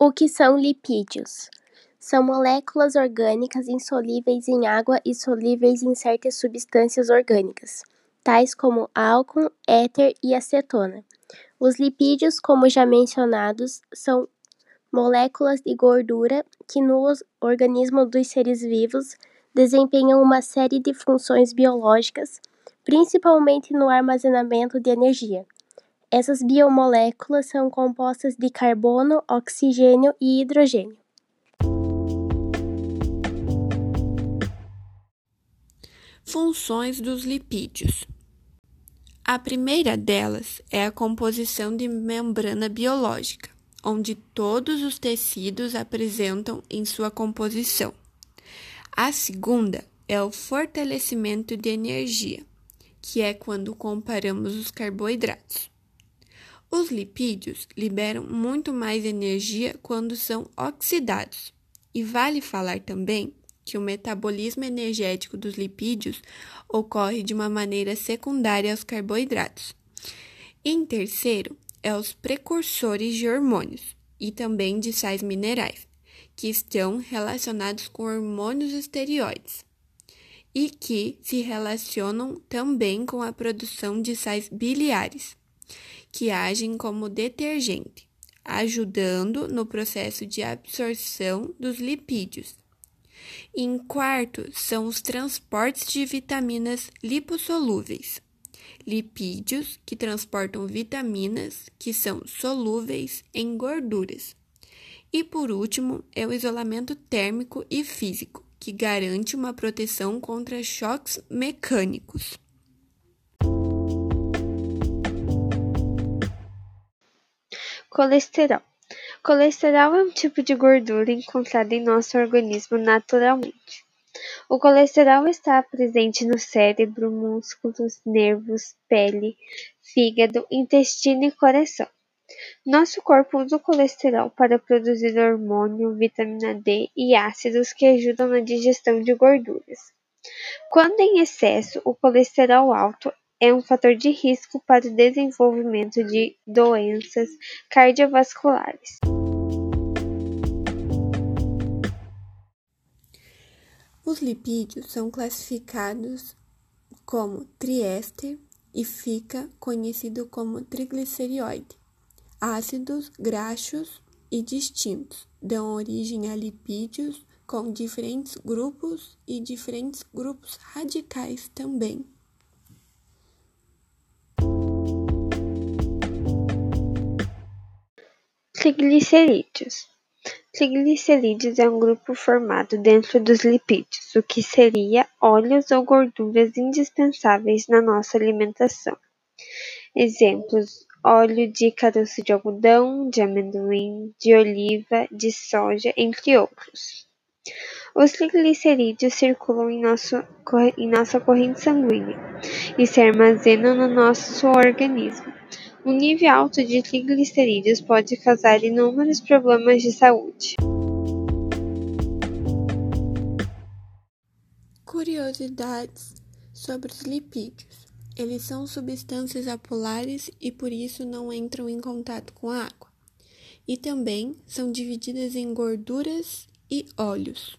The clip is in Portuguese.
O que são lipídios? São moléculas orgânicas insolúveis em água e solúveis em certas substâncias orgânicas, tais como álcool, éter e acetona. Os lipídios, como já mencionados, são moléculas de gordura que no organismo dos seres vivos desempenham uma série de funções biológicas, principalmente no armazenamento de energia. Essas biomoléculas são compostas de carbono, oxigênio e hidrogênio. Funções dos lipídios. A primeira delas é a composição de membrana biológica, onde todos os tecidos apresentam em sua composição. A segunda é o fortalecimento de energia, que é quando comparamos os carboidratos. Os lipídios liberam muito mais energia quando são oxidados, e vale falar também que o metabolismo energético dos lipídios ocorre de uma maneira secundária aos carboidratos. em terceiro, é os precursores de hormônios e também de sais minerais que estão relacionados com hormônios esteroides e que se relacionam também com a produção de sais biliares, que agem como detergente, ajudando no processo de absorção dos lipídios. Em quarto, são os transportes de vitaminas lipossolúveis, lipídios que transportam vitaminas que são solúveis em gorduras e por último, é o isolamento térmico e físico, que garante uma proteção contra choques mecânicos. Colesterol. Colesterol é um tipo de gordura encontrada em nosso organismo naturalmente. O colesterol está presente no cérebro, músculos, nervos, pele, fígado, intestino e coração. Nosso corpo usa o colesterol para produzir hormônio, vitamina D e ácidos que ajudam na digestão de gorduras. Quando em excesso, o colesterol alto é um fator de risco para o desenvolvimento de doenças cardiovasculares. Os lipídios são classificados como triéster e fica conhecido como triglicerídeo. Ácidos graxos e distintos dão origem a lipídios com diferentes grupos e diferentes grupos radicais também. Triglicerídeos. Triglicerídeos é um grupo formado dentro dos lipídios, o que seria óleos ou gorduras indispensáveis na nossa alimentação. Exemplos: óleo de caroço de algodão, de amendoim, de oliva, de soja, entre outros. Os triglicerídeos circulam em, nosso, em nossa corrente sanguínea e se armazenam no nosso organismo. Um nível alto de triglicerídeos pode causar inúmeros problemas de saúde. Curiosidades sobre os lipídios. Eles são substâncias apolares e por isso não entram em contato com a água. E também são divididas em gorduras e óleos.